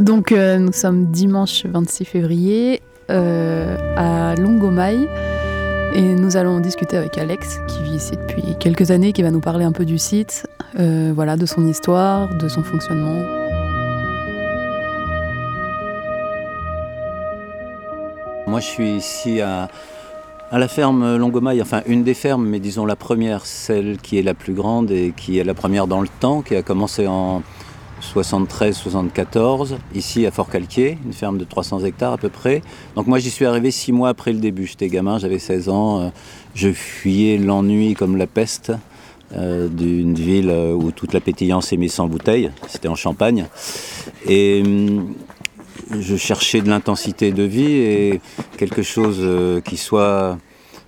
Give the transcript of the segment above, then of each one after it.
Donc euh, nous sommes dimanche 26 février euh, à Longomaille et nous allons discuter avec Alex qui vit ici depuis quelques années, qui va nous parler un peu du site, euh, voilà, de son histoire, de son fonctionnement. Moi je suis ici à, à la ferme Longomaille, enfin une des fermes, mais disons la première, celle qui est la plus grande et qui est la première dans le temps, qui a commencé en 73-74, ici à Fort-Calquier, une ferme de 300 hectares à peu près. Donc moi j'y suis arrivé six mois après le début. J'étais gamin, j'avais 16 ans. euh, Je fuyais l'ennui comme la peste euh, d'une ville où toute la pétillance est mise en bouteille. C'était en Champagne. Et hum, je cherchais de l'intensité de vie et quelque chose euh, qui soit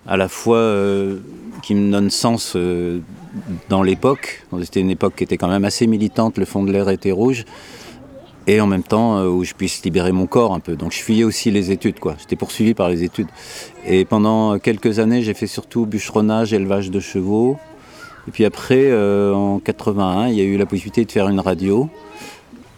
à la fois euh, qui me donne sens euh, dans l'époque. C'était une époque qui était quand même assez militante, le fond de l'air était rouge, et en même temps où je puisse libérer mon corps un peu. Donc je fuyais aussi les études, quoi. J'étais poursuivi par les études. Et pendant quelques années, j'ai fait surtout bûcheronnage, élevage de chevaux. Et puis après, en 81, il y a eu la possibilité de faire une radio.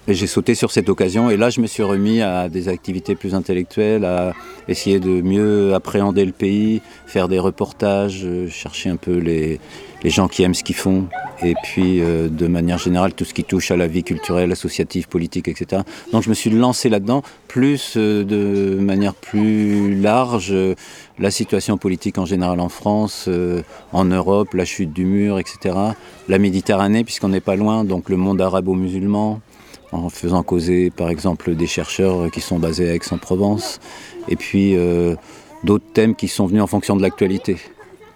Et j'ai sauté sur cette occasion. Et là, je me suis remis à des activités plus intellectuelles, à essayer de mieux appréhender le pays, faire des reportages, euh, chercher un peu les, gens qui aiment ce qu'ils font. Et puis, euh, de manière générale, tout ce qui touche à la vie culturelle, associative, politique, etc. Donc, je me suis lancé là-dedans, plus euh, de manière plus large, la situation politique en général en France, en Europe, la chute du mur, etc. La Méditerranée, puisqu'on n'est pas loin, donc le monde arabo-musulman en faisant causer par exemple des chercheurs qui sont basés à Aix-en-Provence, et puis euh, d'autres thèmes qui sont venus en fonction de l'actualité,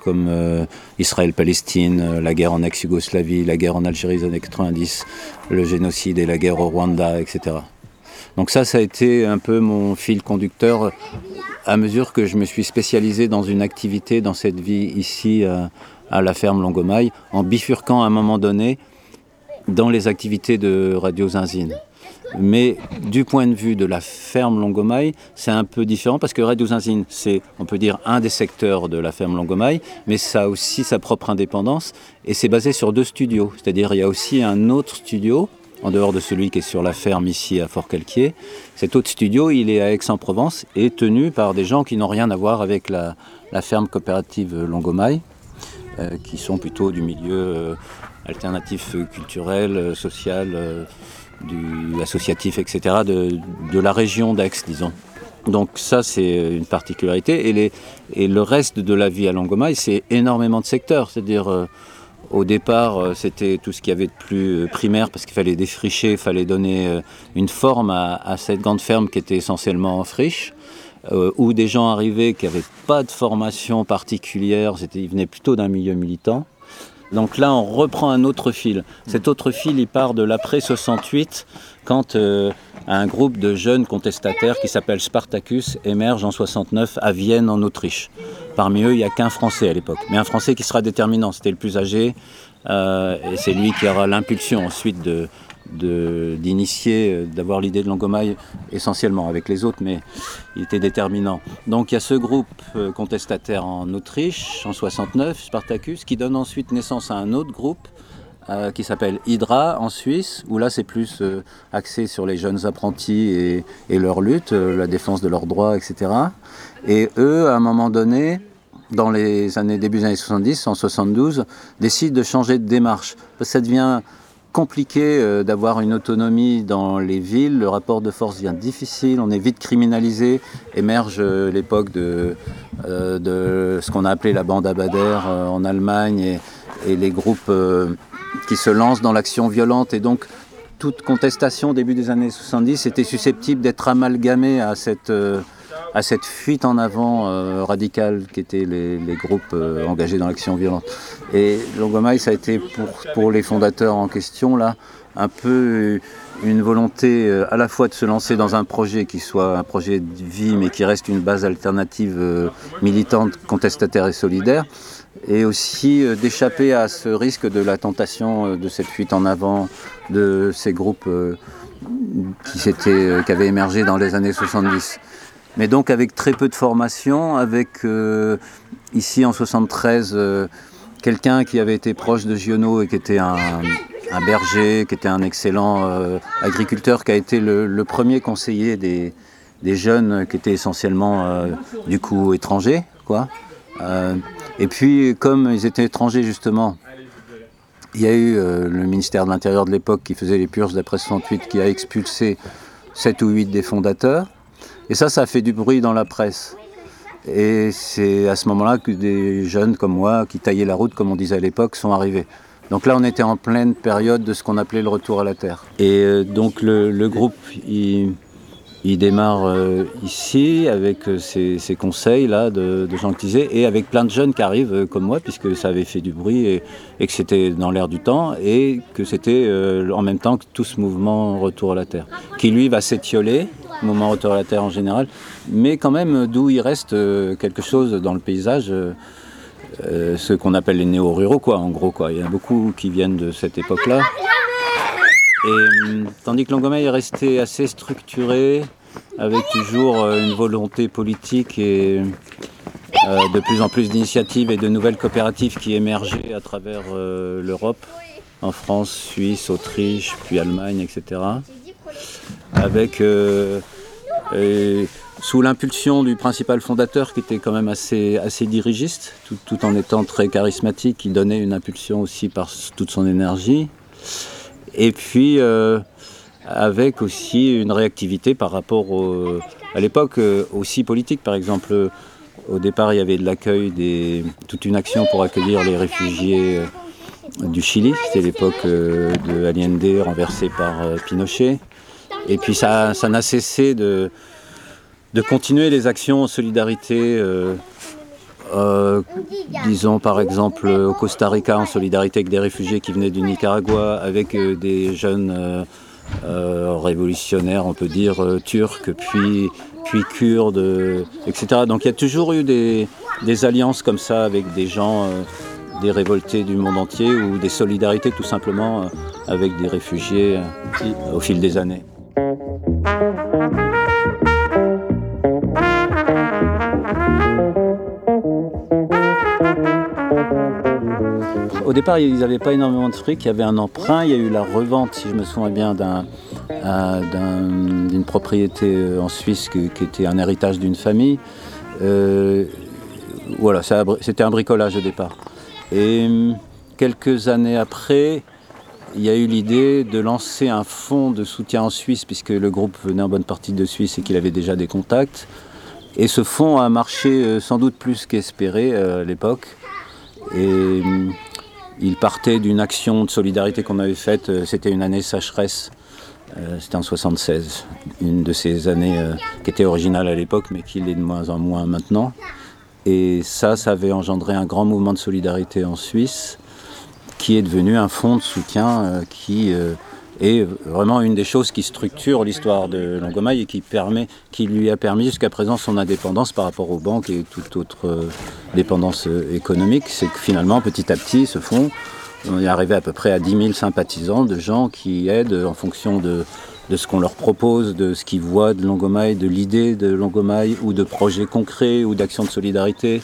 comme euh, Israël-Palestine, euh, la guerre en ex-Yougoslavie, la guerre en Algérie des années 90, le génocide et la guerre au Rwanda, etc. Donc ça, ça a été un peu mon fil conducteur à mesure que je me suis spécialisé dans une activité, dans cette vie ici euh, à la ferme Longomaille, en bifurquant à un moment donné dans les activités de Radio Zinzine. Mais du point de vue de la ferme Longomaille, c'est un peu différent parce que Radio Zinzine, c'est, on peut dire, un des secteurs de la ferme Longomaille, mais ça a aussi sa propre indépendance et c'est basé sur deux studios. C'est-à-dire, il y a aussi un autre studio, en dehors de celui qui est sur la ferme ici à Fort-Calquier. Cet autre studio, il est à Aix-en-Provence et tenu par des gens qui n'ont rien à voir avec la, la ferme coopérative Longomaille, euh, qui sont plutôt du milieu euh, alternatif euh, culturel, euh, social, euh, du associatif, etc., de, de la région d'Aix, disons. Donc ça, c'est une particularité. Et, les, et le reste de la vie à Longomaille, c'est énormément de secteurs. C'est-à-dire, euh, au départ, c'était tout ce qu'il y avait de plus primaire, parce qu'il fallait défricher, il fallait donner une forme à, à cette grande ferme qui était essentiellement en friche, où des gens arrivaient qui n'avaient pas de formation particulière, ils venaient plutôt d'un milieu militant. Donc là, on reprend un autre fil. Cet autre fil, il part de l'après 68, quand euh, un groupe de jeunes contestataires qui s'appelle Spartacus émerge en 69 à Vienne, en Autriche. Parmi eux, il n'y a qu'un Français à l'époque, mais un Français qui sera déterminant. C'était le plus âgé, euh, et c'est lui qui aura l'impulsion ensuite de de- d'initier, euh, d'avoir l'idée de Longomaille essentiellement avec les autres, mais il était déterminant. Donc il y a ce groupe euh, contestataire en Autriche en 69, Spartacus, qui donne ensuite naissance à un autre groupe euh, qui s'appelle Hydra en Suisse, où là c'est plus axé sur les jeunes apprentis et, leur lutte, la défense de leurs droits, etc. Et eux, à un moment donné, dans les années début des années 70, en 72, décident de changer de démarche. Ça devient compliqué euh, d'avoir une autonomie dans les villes, le rapport de force devient difficile, on est vite criminalisé, émerge euh, l'époque de, euh, de ce qu'on a appelé la bande Abadère en Allemagne et, et les groupes qui se lancent dans l'action violente. Et donc toute contestation au début des années 70 était susceptible d'être amalgamée à cette, à cette fuite en avant euh, radicale qu'étaient les, les groupes euh, engagés dans l'action violente. Et Longomaille, ça a été pour, pour les fondateurs en question, là, un peu une volonté euh, à la fois de se lancer dans un projet qui soit un projet de vie, mais qui reste une base alternative euh, militante, contestataire et solidaire, et aussi euh, d'échapper à ce risque de la tentation de cette fuite en avant de ces groupes qui, qui avaient émergé dans les années 70. Mais donc avec très peu de formation, avec euh, ici en 73 euh, quelqu'un qui avait été proche de Giono et qui était un, berger qui était un excellent euh, agriculteur, qui a été le, premier conseiller des, jeunes qui étaient essentiellement du coup étrangers. Et puis comme ils étaient étrangers justement, il y a eu le ministère de l'Intérieur de l'époque qui faisait les purges d'après 68 qui a expulsé 7 ou 8 des fondateurs. Et ça, ça a fait du bruit dans la presse. Et c'est à ce moment-là que des jeunes comme moi, qui taillaient la route, comme on disait à l'époque, sont arrivés. Donc là, on était en pleine période de ce qu'on appelait le retour à la Terre. Et euh, donc le, groupe, il, démarre euh, ici avec euh, ces, conseils là de, de Jean Clisé et avec plein de jeunes qui arrivent comme moi, puisque ça avait fait du bruit et, que c'était dans l'air du temps et que c'était en même temps que tout ce mouvement retour à la Terre, qui lui va s'étioler mouvement Terre en général, mais quand même d'où il reste euh, quelque chose dans le paysage, euh, euh, ce qu'on appelle les néo-ruraux, quoi, en gros. Quoi. Il y en a beaucoup qui viennent de cette époque-là. Et, tandis que Longomaille est resté assez structuré, avec toujours une volonté politique et de plus en plus d'initiatives et de nouvelles coopératives qui émergeaient à travers l'Europe, en France, Suisse, Autriche, puis Allemagne, etc. Avec sous l'impulsion du principal fondateur qui était quand même assez, assez dirigiste, tout, en étant très charismatique, il donnait une impulsion aussi par toute son énergie. Et puis euh, avec aussi une réactivité par rapport à l'époque euh, aussi politique. Par exemple, au départ, il y avait de l'accueil, toute une action pour accueillir les réfugiés euh, du Chili. C'était l'époque de Allende renversé par Pinochet. Et puis ça, n'a cessé de, de continuer les actions en solidarité. Euh, euh, disons par exemple au Costa Rica en solidarité avec des réfugiés qui venaient du Nicaragua, avec euh, des jeunes révolutionnaires, on peut dire, turcs, puis, puis kurdes, etc. Donc il y a toujours eu des alliances comme ça avec des gens, des révoltés du monde entier, ou des solidarités tout simplement avec des réfugiés au fil des années. Au départ, ils n'avaient pas énormément de fric, il y avait un emprunt, il y a eu la revente, si je me souviens bien, d'une propriété euh, en Suisse qui, était un héritage d'une famille. Euh, voilà, c'était un bricolage au départ. Et hum, quelques années après, il y a eu l'idée de lancer un fonds de soutien en Suisse, puisque le groupe venait en bonne partie de Suisse et qu'il avait déjà des contacts. Et ce fonds a marché euh, sans doute plus qu'espéré euh, à l'époque. Et mm, il partait d'une action de solidarité qu'on avait faite, euh, c'était une année sécheresse, c'était en 76, une de ces années qui était originale à l'époque, mais qui l'est de moins en moins maintenant. Et ça, ça avait engendré un grand mouvement de solidarité en Suisse qui est devenu un fonds de soutien euh, qui euh, est vraiment une des choses qui structure l'histoire de Longomaille et qui, lui a permis jusqu'à présent son indépendance par rapport aux banques et toute autre euh, dépendance économique. C'est que finalement, petit à petit, ce fonds, on est arrivé à peu près à 10 000 sympathisants de gens qui aident en fonction de, de ce qu'on leur propose, de ce qu'ils voient de Longomaille, de l'idée de Longomaille ou de projets concrets ou d'actions de solidarité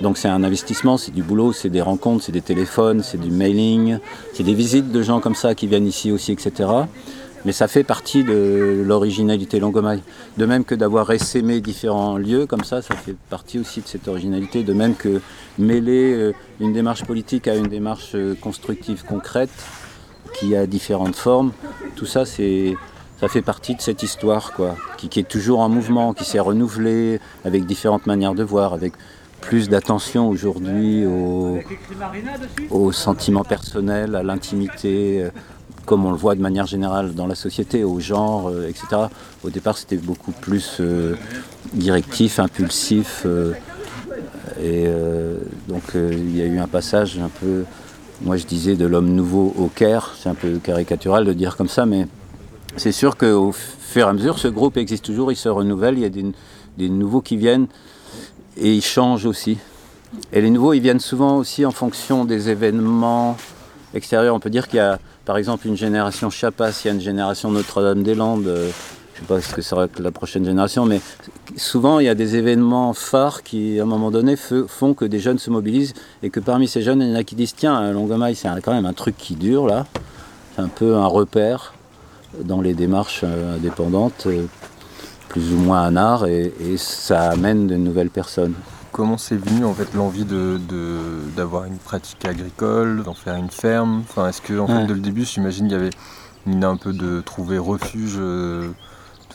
donc c'est un investissement, c'est du boulot, c'est des rencontres, c'est des téléphones, c'est du mailing, c'est des visites de gens comme ça qui viennent ici aussi, etc. Mais ça fait partie de l'originalité Longomaille. De même que d'avoir essaimé différents lieux comme ça, ça fait partie aussi de cette originalité. De même que mêler euh, une démarche politique à une démarche euh, constructive concrète, qui a différentes formes, tout ça c'est ça fait partie de cette histoire quoi, qui, qui est toujours en mouvement, qui s'est renouvelée avec différentes manières de voir, avec plus d'attention aujourd'hui aux, sentiments personnels, à l'intimité, euh, comme on le voit de manière générale dans la société, au genre, euh, etc. Au départ, c'était beaucoup plus euh, directif, impulsif. et donc, il y a eu un passage un peu, moi je disais, de l'homme nouveau au Caire. C'est un peu caricatural de dire comme ça, mais c'est sûr qu'au fur et à mesure, ce groupe existe toujours, il se renouvelle, il y a des nouveaux qui viennent et ils changent aussi. Et les nouveaux, ils viennent souvent aussi en fonction des événements extérieurs. On peut dire qu'il y a par exemple une génération Chapas, il y a une génération Notre-Dame-des-Landes. Euh, je ne sais pas ce que sera la prochaine génération, mais souvent il y a des événements phares qui, à un moment donné, font que des jeunes se mobilisent et que parmi ces jeunes, il y en a qui disent Tiens, Longomaille, c'est quand même un truc qui dure là. C'est un peu un repère dans les démarches indépendantes, plus ou moins un art, et, ça amène de nouvelles personnes. Comment c'est venu en fait l'envie de, d'avoir une pratique agricole, d'en faire une ferme? Enfin, Est-ce que en fait, dès le début, j'imagine qu'il y avait une un peu de trouver refuge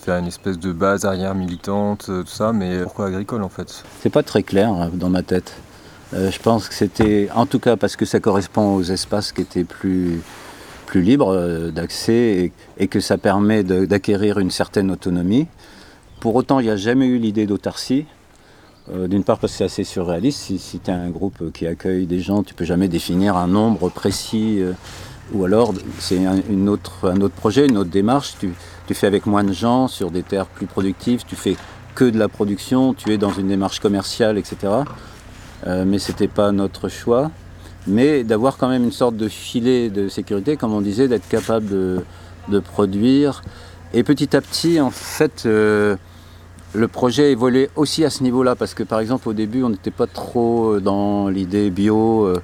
faire une espèce de base arrière militante, tout ça, mais pourquoi agricole en fait? C'est pas très clair hein, dans ma tête. Euh, je pense que c'était, en tout cas parce que ça correspond aux espaces qui étaient plus, plus libres euh, d'accès et, que ça permet d'acquérir une certaine autonomie. Pour autant, il n'y a jamais eu l'idée d'autarcie. Euh, d'une part parce que c'est assez surréaliste. Si, tu as un groupe qui accueille des gens, tu peux jamais définir un nombre précis. ou alors, c'est un, autre, un autre projet, une autre démarche. Tu, tu fais avec moins de gens, sur des terres plus productives. Tu fais que de la production. Tu es dans une démarche commerciale, etc. Euh, mais ce n'était pas notre choix. Mais d'avoir quand même une sorte de filet de sécurité, comme on disait, d'être capable de, produire. Et petit à petit, en fait, euh, le projet évoluait aussi à ce niveau-là, parce que par exemple, au début, on n'était pas trop dans l'idée bio, euh,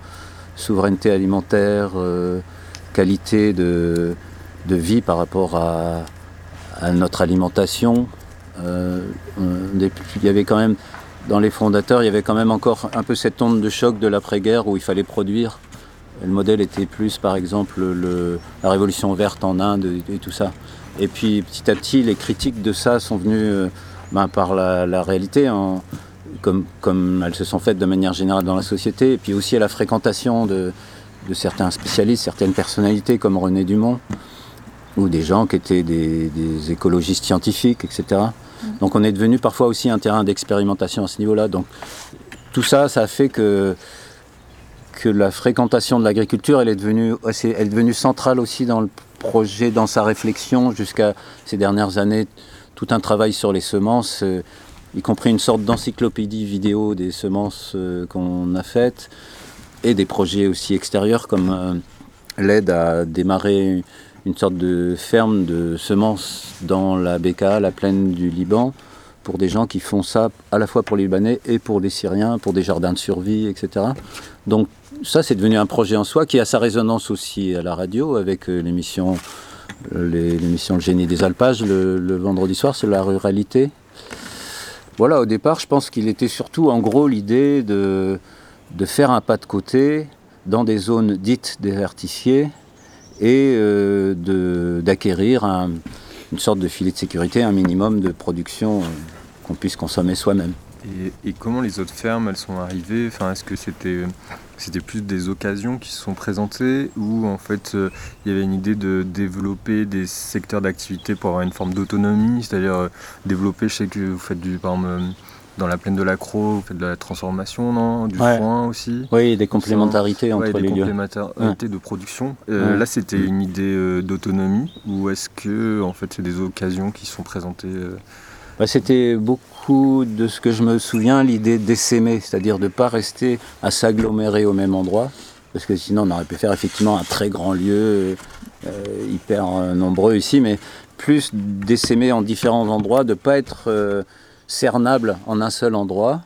souveraineté alimentaire, qualité de, vie par rapport à, notre alimentation. il y avait quand même dans les fondateurs, il y avait quand même encore un peu cette onde de choc de l'après-guerre où il fallait produire. Le modèle était plus, par exemple, la révolution verte en Inde et, tout ça. Et puis petit à petit, les critiques de ça sont venues euh, ben, par la, réalité, comme, comme, elles se sont faites de manière générale dans la société, et puis aussi à la fréquentation de, certains spécialistes, certaines personnalités comme René Dumont, ou des gens qui étaient des, des écologistes scientifiques, etc. Donc on est devenu parfois aussi un terrain d'expérimentation à ce niveau-là. Donc tout ça, ça a fait que, que la fréquentation de l'agriculture, elle, est devenue, elle est devenue centrale aussi dans le projet, dans sa réflexion jusqu'à ces dernières années. Tout un travail sur les semences, euh, y compris une sorte d'encyclopédie vidéo des semences euh, qu'on a faites, et des projets aussi extérieurs comme euh, l'aide à démarrer une sorte de ferme de semences dans la Beka, la plaine du Liban, pour des gens qui font ça à la fois pour les Libanais et pour les Syriens, pour des jardins de survie, etc. Donc ça, c'est devenu un projet en soi qui a sa résonance aussi à la radio avec l'émission l'émission Le génie des alpages le, vendredi soir, c'est la ruralité. Voilà, au départ, je pense qu'il était surtout en gros l'idée de, faire un pas de côté dans des zones dites désertifiées et euh, d'acquérir une sorte de filet de sécurité, un minimum de production euh, qu'on puisse consommer soi-même. Et, comment les autres fermes, elles sont arrivées? Est-ce que c'était c'était plus des occasions qui se sont présentées ou en fait euh, il y avait une idée de développer des secteurs d'activité pour avoir une forme d'autonomie, c'est-à-dire développer, je sais que vous faites du, par exemple, dans la plaine de la Croix, vous faites de la transformation, non? Du foin aussi? Oui, des complémentarités entre les lieux. Des complémentarités de production. Euh, là, c'était une idée euh, d'autonomie ou est-ce que en fait, c'est des occasions qui sont présentées euh bah, C'était beaucoup de ce que je me souviens, l'idée d'essaimer, c'est-à-dire de ne pas rester à s'agglomérer au même endroit, parce que sinon on aurait pu faire effectivement un très grand lieu, hyper nombreux ici, mais plus d'essaimer en différents endroits, de ne pas être cernable en un seul endroit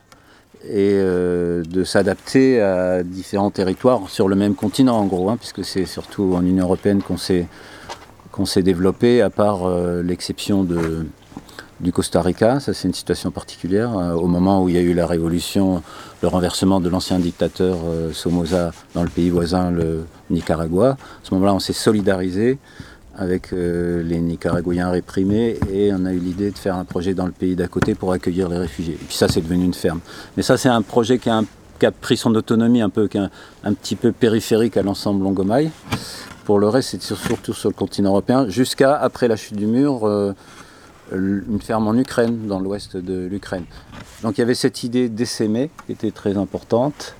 et euh, de s'adapter à différents territoires sur le même continent en gros, hein, puisque c'est surtout en Union Européenne qu'on s'est qu'on s'est développé, à part euh, l'exception de, du Costa Rica, ça c'est une situation particulière, euh, au moment où il y a eu la révolution, le renversement de l'ancien dictateur Somoza dans le pays voisin, le Nicaragua, à ce moment-là on s'est solidarisé avec euh, les Nicaraguayens réprimés et on a eu l'idée de faire un projet dans le pays d'à côté pour accueillir les réfugiés. Et puis ça, c'est devenu une ferme. Mais ça, c'est un projet qui a, pris son autonomie un peu, qui un, petit peu périphérique à l'ensemble Longomaille. Pour le reste, c'est surtout sur le continent européen, jusqu'à après la chute du mur. Euh, une ferme en Ukraine, dans l'ouest de l'Ukraine. Donc il y avait cette idée d'essaimer qui était très importante.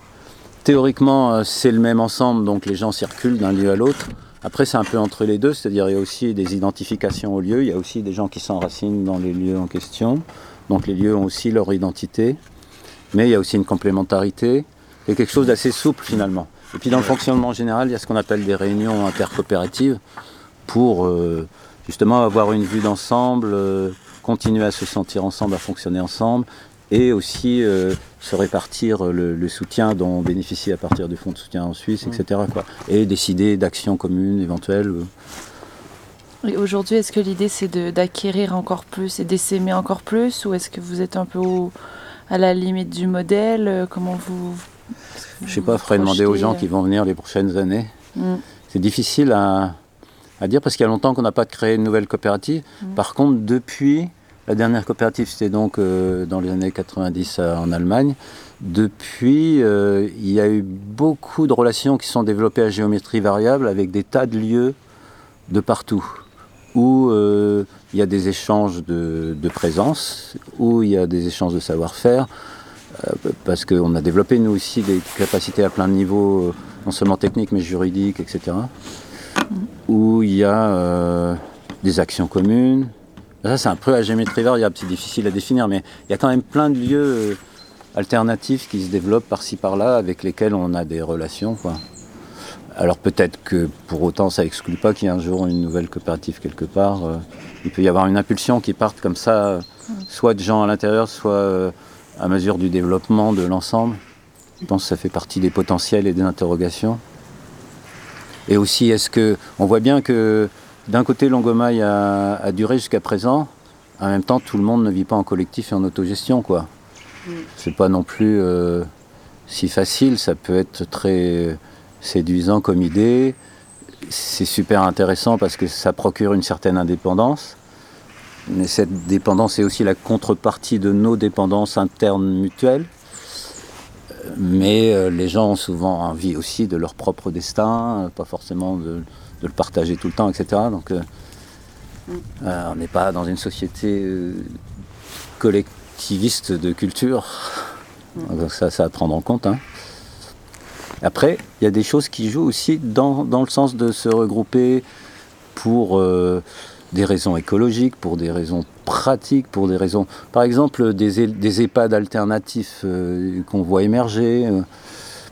Théoriquement, euh, c'est le même ensemble, donc les gens circulent d'un lieu à l'autre. Après, c'est un peu entre les deux, c'est-à-dire il y a aussi des identifications aux lieux, il y a aussi des gens qui s'enracinent dans les lieux en question. Donc les lieux ont aussi leur identité, mais il y a aussi une complémentarité. Il y a quelque chose d'assez souple finalement. Et puis dans le fonctionnement général, il y a ce qu'on appelle des réunions intercoopératives pour euh, justement avoir une vue d'ensemble, euh, continuer à se sentir ensemble, à fonctionner ensemble, et aussi euh, se répartir le, soutien dont on bénéficie à partir du fonds de soutien en Suisse, etc. Quoi. Et décider d'actions communes éventuelles. Et aujourd'hui, est-ce que l'idée c'est d'acquérir encore plus et d'essaimer encore plus ou est-ce que vous êtes un peu à la limite du modèle Comment vous. Je sais pas, il faudrait demander aux gens qui vont venir les prochaines années. Mm. C'est difficile à, à, dire parce qu'il y a longtemps qu'on n'a pas créé une nouvelle coopérative. Mm. Par contre, depuis la dernière coopérative, c'était donc euh, dans les années 90 euh, en Allemagne. Depuis, euh, il y a eu beaucoup de relations qui sont développées à géométrie variable avec des tas de lieux de partout, où il y a des échanges de, de, présence, où il y a des échanges de savoir-faire, parce qu'on a développé nous aussi des capacités à plein de niveaux, non seulement techniques mais juridiques, etc. Où il y a des actions communes, ça, c'est un peu à géométrie variable, c'est difficile à définir, mais il y a quand même plein de lieux euh, alternatifs qui se développent par-ci par-là avec lesquels on a des relations. Alors peut-être que pour autant ça exclut pas qu'il y ait un jour une nouvelle coopérative quelque part. Euh, il peut y avoir une impulsion qui parte comme ça, soit de gens à l'intérieur, soit euh, à mesure du développement de l'ensemble. Je pense que ça fait partie des potentiels et des interrogations. Et aussi, est-ce que on voit bien que d'un côté, Longomaille a, duré jusqu'à présent. En même temps, tout le monde ne vit pas en collectif et en autogestion, quoi. Mm. C'est pas non plus euh, si facile. Ça peut être très séduisant comme idée. C'est super intéressant parce que ça procure une certaine indépendance. Mais cette dépendance est aussi la contrepartie de nos dépendances internes mutuelles. Mais euh, les gens ont souvent envie aussi de leur propre destin, pas forcément de, de le partager tout le temps, etc. Donc euh, euh, on n'est pas dans une société euh, collectiviste de culture. Donc ça, ça à prendre en compte. Hein. Après, il y a des choses qui jouent aussi dans, le sens de se regrouper pour des raisons écologiques, pour des raisons pratiques, pour des raisons, par exemple, des, des EHPAD alternatifs qu'on voit émerger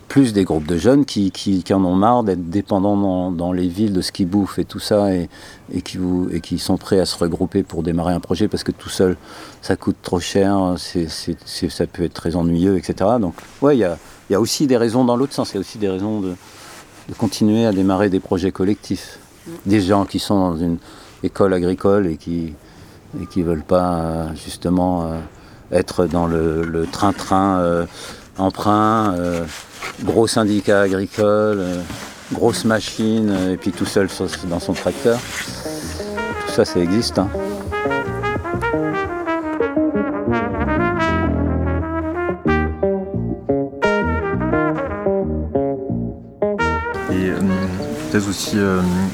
plus des groupes de jeunes qui, qui, en ont marre d'être dépendants dans, les villes de ce qu'ils bouffent et tout ça, et, et, qui vous, et qui sont prêts à se regrouper pour démarrer un projet parce que tout seul, ça coûte trop cher, ça peut être très ennuyeux, etc. Donc, ouais, il y a, y a, aussi des raisons dans l'autre sens, il y a aussi des raisons de, de, continuer à démarrer des projets collectifs. Des gens qui sont dans une école agricole et qui et qui veulent pas justement euh, être dans le train-train euh, emprunt. Euh, gros syndicat agricole, euh, grosse machine, euh, et puis tout seul dans son tracteur. Tout ça, ça existe. Hein. Aussi,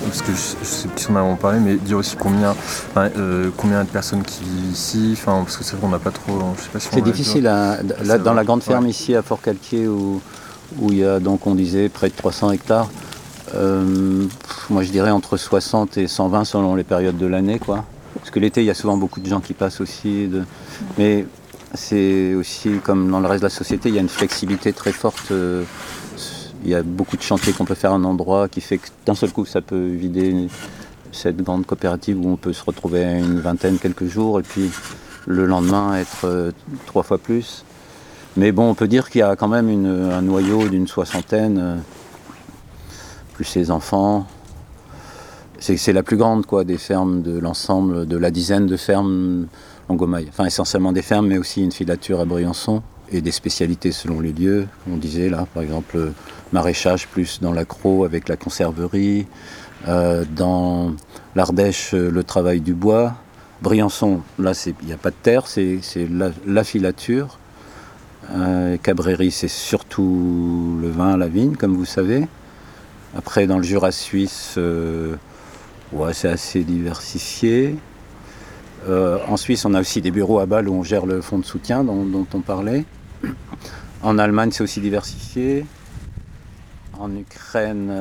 parce que je, sais plus si on a parlé, mais dire aussi combien, combien de personnes qui vivent ici, parce que c'est vrai qu'on n'a pas trop, je sais pas si C'est difficile, dans la grande ferme ici à Fort-Calquier où où il y a donc, on disait, près de 300 hectares. Euh, moi, je dirais entre 60 et 120 selon les périodes de l'année, quoi. Parce que l'été, il y a souvent beaucoup de gens qui passent aussi. Mais c'est aussi, comme dans le reste de la société, il y a une flexibilité très forte. Il y a beaucoup de chantiers qu'on peut faire à un endroit qui fait que d'un seul coup, ça peut vider cette grande coopérative où on peut se retrouver à une vingtaine quelques jours et puis le lendemain être euh, trois fois plus. Mais bon, on peut dire qu'il y a quand même un noyau d'une soixantaine, euh, plus ses enfants. C'est la plus grande quoi, des fermes de l'ensemble, de la dizaine de fermes Longomaille. Enfin, essentiellement des fermes, mais aussi une filature à Briançon et des spécialités selon les lieux. On disait là, par exemple, maraîchage plus dans l'accro avec la conserverie. Euh, dans l'Ardèche, le travail du bois. Briançon, là, il n'y a pas de terre, c'est la, filature. Euh, c'est surtout le vin, la vigne, comme vous savez. Après, dans le Jura suisse, euh, c'est assez diversifié. Euh, en Suisse, on a aussi des bureaux à Bâle où on gère le fonds de soutien dont, on parlait. En Allemagne, c'est aussi diversifié. En Ukraine,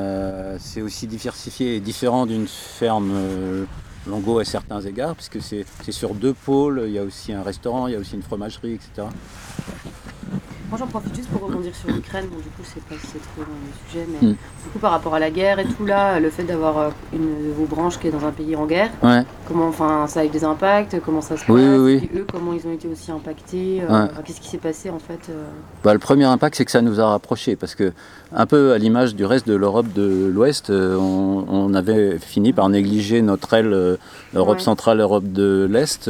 c'est aussi diversifié et différent d'une ferme Longo à certains égards, puisque c'est sur deux pôles. Il y a aussi un restaurant, il y a aussi une fromagerie, etc. Moi, j'en profite juste pour rebondir sur l'Ukraine. Bon, du coup, c'est pas c'est trop dans le sujet, mais mm. du coup, par rapport à la guerre et tout là, le fait d'avoir euh, une de vos branches qui est dans un pays en guerre, comment, enfin, ça a eu des impacts, comment ça se passe, Oui, eux, comment ils ont été aussi impactés, euh, Ouais. qu'est-ce qui s'est passé en fait euh, Bah, le premier impact, c'est que ça nous a rapprochés, parce que, un peu à l'image du reste de l'Europe de l'Ouest, euh, on, on avait fini par négliger notre aile, Ouais. centrale, l'Europe de l'Est,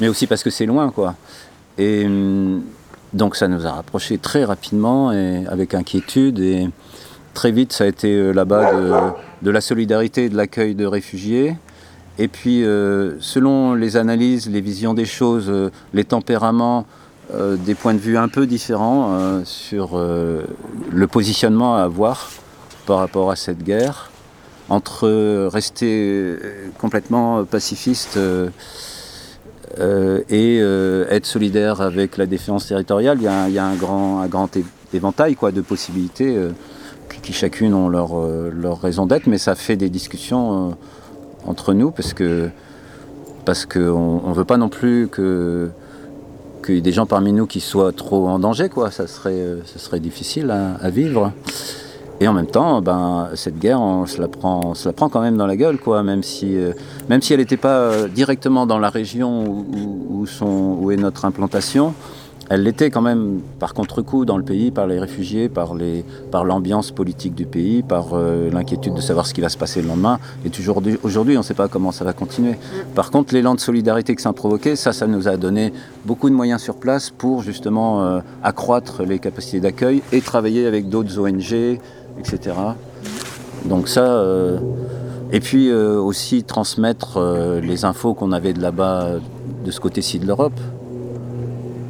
mais aussi parce que c'est loin, quoi. Et hum, donc ça nous a rapprochés très rapidement et avec inquiétude, et très vite, ça a été là-bas de, de la solidarité et de l'accueil de réfugiés. Et puis, euh, selon les analyses, les visions des choses, euh, les tempéraments, euh, des points de vue un peu différents sur le positionnement à avoir par rapport à cette guerre, entre rester complètement pacifiste et être solidaire avec la défense territoriale, il y a, un grand, éventail de possibilités qui, chacune ont leur, raison d'être, mais ça fait des discussions entre nous parce que parce qu'on ne veut pas non plus que qu'il y ait des gens parmi nous qui soient trop en danger, quoi. Ça serait, euh, ça serait difficile à, vivre. Et en même temps, ben, cette guerre, on se la prend, se la prend quand même dans la gueule, quoi. Même si, euh, même si elle n'était pas euh, directement dans la région où sont, où est notre implantation, elle l'était quand même par contre-coup dans le pays, par les réfugiés, par par l'ambiance politique du pays, par euh, l'inquiétude de savoir ce qui va se passer le lendemain. Et toujours aujourd'hui, on ne sait pas comment ça va continuer. Par contre, l'élan de solidarité que ça a provoqué, ça, ça nous a donné beaucoup de moyens sur place pour justement euh, accroître les capacités d'accueil et travailler avec d'autres ONG, etc. Donc ça, euh, et puis aussi transmettre les infos qu'on avait de là-bas, de ce côté-ci de l'Europe,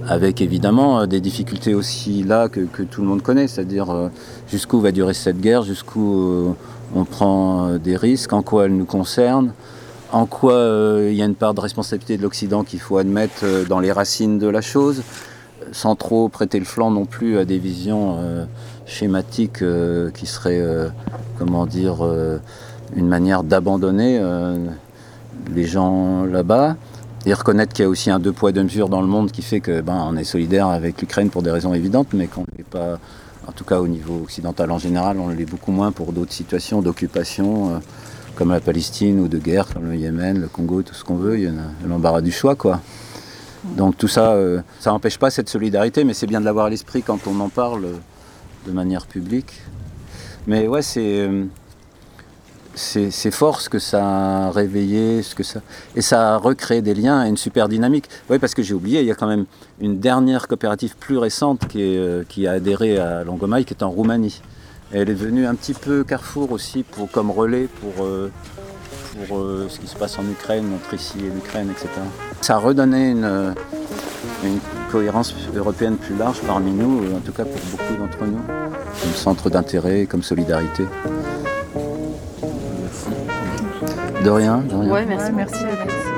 avec évidemment euh, des difficultés aussi là que, tout le monde connaît, c'est-à-dire euh, jusqu'où va durer cette guerre, jusqu'où euh, on prend des risques, en quoi elle nous concerne, en quoi il y a une part de responsabilité de l'Occident qu'il faut admettre dans les racines de la chose, sans trop prêter le flanc non plus à des visions schématiques qui seraient, comment dire, une manière d'abandonner les gens là-bas. Et reconnaître qu'il y a aussi un deux poids deux mesures dans le monde qui fait que ben, on est solidaire avec l'Ukraine pour des raisons évidentes, mais qu'on n'est pas, en tout cas au niveau occidental en général, on l'est beaucoup moins pour d'autres situations d'occupation, euh, comme la Palestine ou de guerre, comme le Yémen, le Congo, tout ce qu'on veut. Il y en a l'embarras du choix, quoi. Donc tout ça, euh, ça n'empêche pas cette solidarité, mais c'est bien de l'avoir à l'esprit quand on en parle euh, de manière publique. Mais ouais, c'est euh, c'est c'est fort ce que ça a réveillé, ce que ça et ça a recréé des liens et une super dynamique. Oui, parce que j'ai oublié, il y a quand même une dernière coopérative plus récente qui, euh, a adhéré à Longomaille, qui est en Roumanie. Elle est venue un petit peu carrefour aussi pour, comme relais pour, euh, euh, ce qui se passe en Ukraine, entre ici et l'Ukraine, etc. Ça a redonné une, cohérence européenne plus large parmi nous, en tout cas pour beaucoup d'entre nous, comme centre d'intérêt, comme solidarité. De rien, de rien. Ouais, merci. merci Alex.